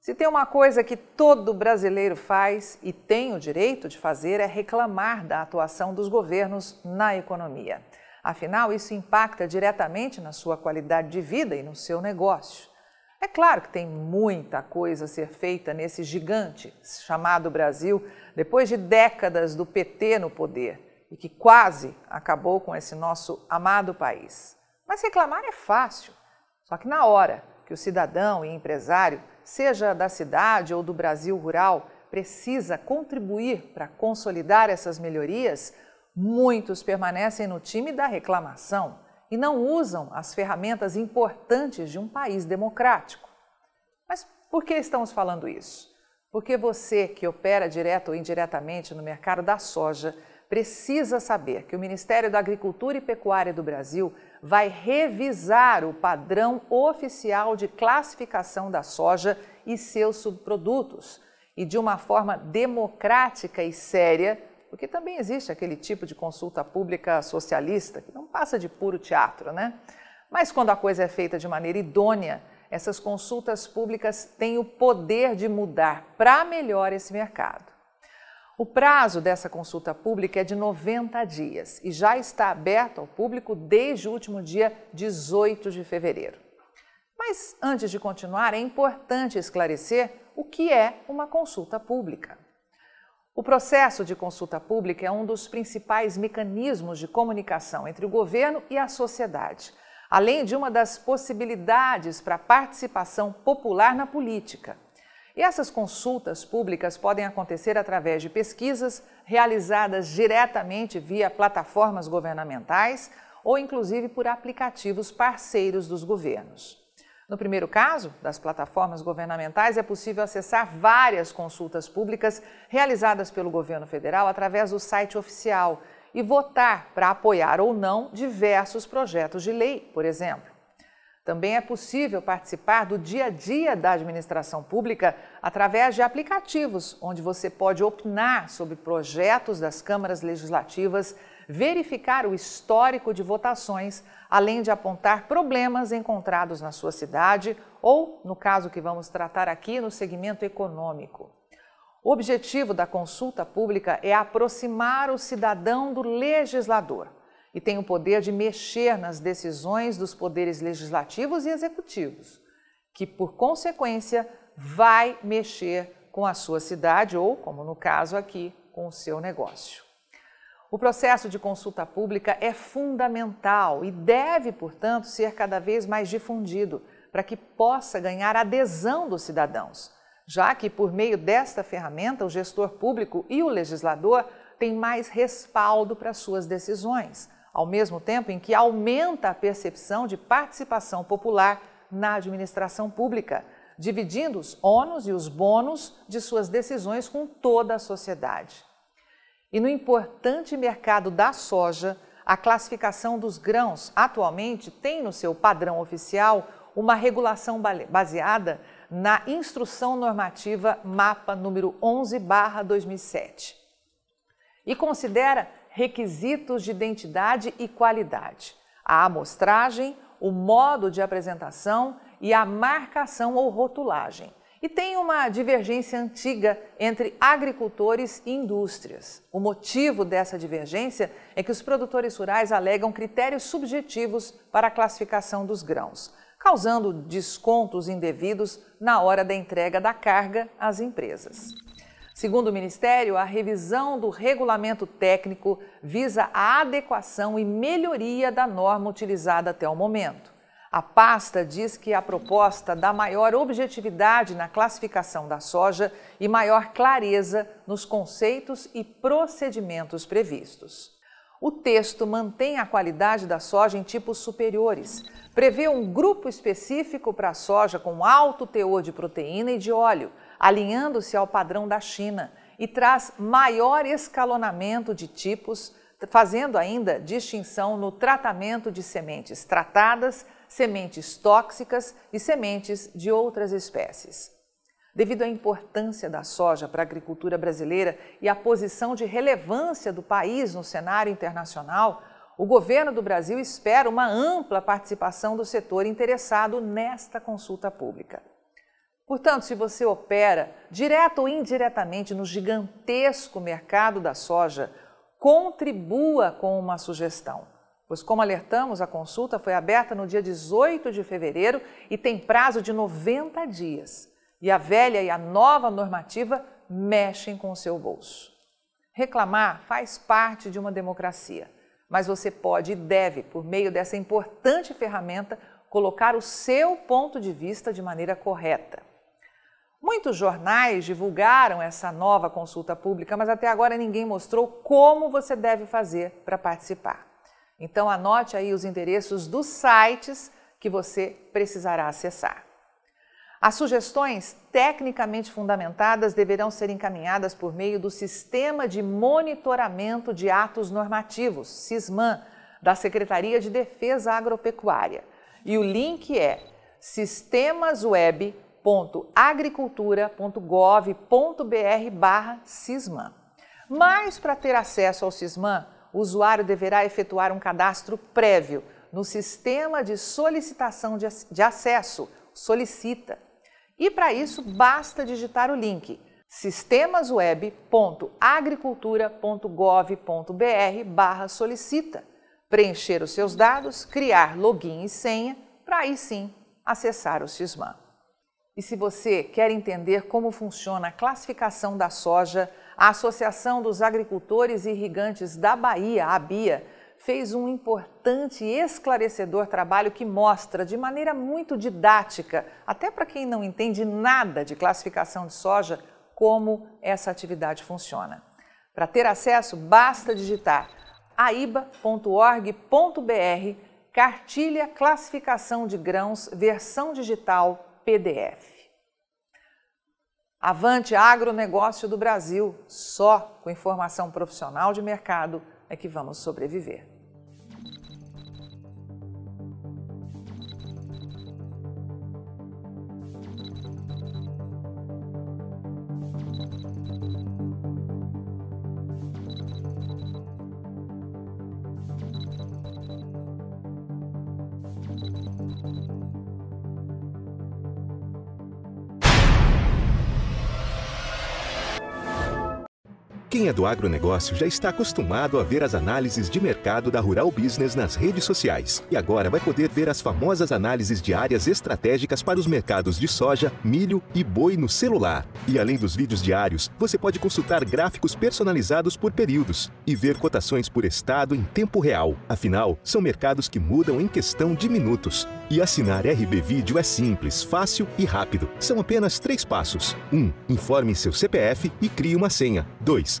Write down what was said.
Se tem uma coisa que todo brasileiro faz e tem o direito de fazer é reclamar da atuação dos governos na economia. Afinal, isso impacta diretamente na sua qualidade de vida e no seu negócio. É claro que tem muita coisa a ser feita nesse gigante chamado Brasil, depois de décadas do PT no poder e que quase acabou com esse nosso amado país. Mas reclamar é fácil, só que na hora que o cidadão e empresário, seja da cidade ou do Brasil rural, precisa contribuir para consolidar essas melhorias, muitos permanecem no time da reclamação e não usam as ferramentas importantes de um país democrático. Mas por que estamos falando isso? Porque você que opera direto ou indiretamente no mercado da soja precisa saber que o Ministério da Agricultura e Pecuária do Brasil vai revisar o padrão oficial de classificação da soja e seus subprodutos e de uma forma democrática e séria, porque também existe aquele tipo de consulta pública socialista que não passa de puro teatro, né? Mas quando a coisa é feita de maneira idônea, essas consultas públicas têm o poder de mudar para melhor esse mercado. O prazo dessa consulta pública é de 90 dias e já está aberto ao público desde o último dia 18 de fevereiro. Mas antes de continuar, é importante esclarecer o que é uma consulta pública. O processo de consulta pública é um dos principais mecanismos de comunicação entre o governo e a sociedade, além de uma das possibilidades para a participação popular na política. E essas consultas públicas podem acontecer através de pesquisas realizadas diretamente via plataformas governamentais ou inclusive por aplicativos parceiros dos governos. No primeiro caso, das plataformas governamentais, é possível acessar várias consultas públicas realizadas pelo governo federal através do site oficial e votar para apoiar ou não diversos projetos de lei, por exemplo. Também é possível participar do dia a dia da administração pública através de aplicativos, onde você pode opinar sobre projetos das câmaras legislativas, verificar o histórico de votações, além de apontar problemas encontrados na sua cidade ou, no caso que vamos tratar aqui, no segmento econômico. O objetivo da consulta pública é aproximar o cidadão do legislador e tem o poder de mexer nas decisões dos poderes legislativos e executivos, que, por consequência, vai mexer com a sua cidade ou, como no caso aqui, com o seu negócio. O processo de consulta pública é fundamental e deve, portanto, ser cada vez mais difundido para que possa ganhar adesão dos cidadãos, já que, por meio desta ferramenta, o gestor público e o legislador têm mais respaldo para suas decisões ao mesmo tempo em que aumenta a percepção de participação popular na administração pública, dividindo os ônus e os bônus de suas decisões com toda a sociedade. E no importante mercado da soja, a classificação dos grãos atualmente tem no seu padrão oficial uma regulação baseada na Instrução Normativa MAPA número 11/2007 e considera requisitos de identidade e qualidade, a amostragem, o modo de apresentação e a marcação ou rotulagem. E tem uma divergência antiga entre agricultores e indústrias. O motivo dessa divergência é que os produtores rurais alegam critérios subjetivos para a classificação dos grãos, causando descontos indevidos na hora da entrega da carga às empresas. Segundo o Ministério, a revisão do regulamento técnico visa a adequação e melhoria da norma utilizada até o momento. A pasta diz que a proposta dá maior objetividade na classificação da soja e maior clareza nos conceitos e procedimentos previstos. O texto mantém a qualidade da soja em tipos superiores, prevê um grupo específico para a soja com alto teor de proteína e de óleo, alinhando-se ao padrão da China, e traz maior escalonamento de tipos, fazendo ainda distinção no tratamento de sementes tratadas, sementes tóxicas e sementes de outras espécies. Devido à importância da soja para a agricultura brasileira e à posição de relevância do país no cenário internacional, o governo do Brasil espera uma ampla participação do setor interessado nesta consulta pública. Portanto, se você opera direto ou indiretamente no gigantesco mercado da soja, contribua com uma sugestão. Pois, como alertamos, a consulta foi aberta no dia 18 de fevereiro e tem prazo de 90 dias. E a velha e a nova normativa mexem com o seu bolso. Reclamar faz parte de uma democracia, mas você pode e deve, por meio dessa importante ferramenta, colocar o seu ponto de vista de maneira correta. Muitos jornais divulgaram essa nova consulta pública, mas até agora ninguém mostrou como você deve fazer para participar. Então anote aí os endereços dos sites que você precisará acessar. As sugestões tecnicamente fundamentadas deverão ser encaminhadas por meio do Sistema de Monitoramento de Atos Normativos, SISMAN, da Secretaria de Defesa Agropecuária. E o link é sistemasweb.agricultura.gov.br barra CISMAN. Mas para ter acesso ao CISMAN, o usuário deverá efetuar um cadastro prévio no Sistema de Solicitação de Acesso, Solicita e para isso basta digitar o link sistemasweb.agricultura.gov.br solicita, preencher os seus dados, criar login e senha, para aí sim acessar o Sisman. E se você quer entender como funciona a classificação da soja, a Associação dos Agricultores e Irrigantes da Bahia, a BIA, fez um importante e esclarecedor trabalho que mostra de maneira muito didática, até para quem não entende nada de classificação de soja, como essa atividade funciona. Para ter acesso, basta digitar aiba.org.br Cartilha Classificação de Grãos, versão digital PDF. Avante agronegócio do Brasil, só com informação profissional de mercado é que vamos sobreviver. Quem é do agronegócio já está acostumado a ver as análises de mercado da Rural Business nas redes sociais. E agora vai poder ver as famosas análises de áreas estratégicas para os mercados de soja, milho e boi no celular. E além dos vídeos diários, você pode consultar gráficos personalizados por períodos e ver cotações por estado em tempo real. Afinal, são mercados que mudam em questão de minutos. E assinar RB Vídeo é simples, fácil e rápido. São apenas três passos. 1. Um, informe seu CPF e crie uma senha. 2.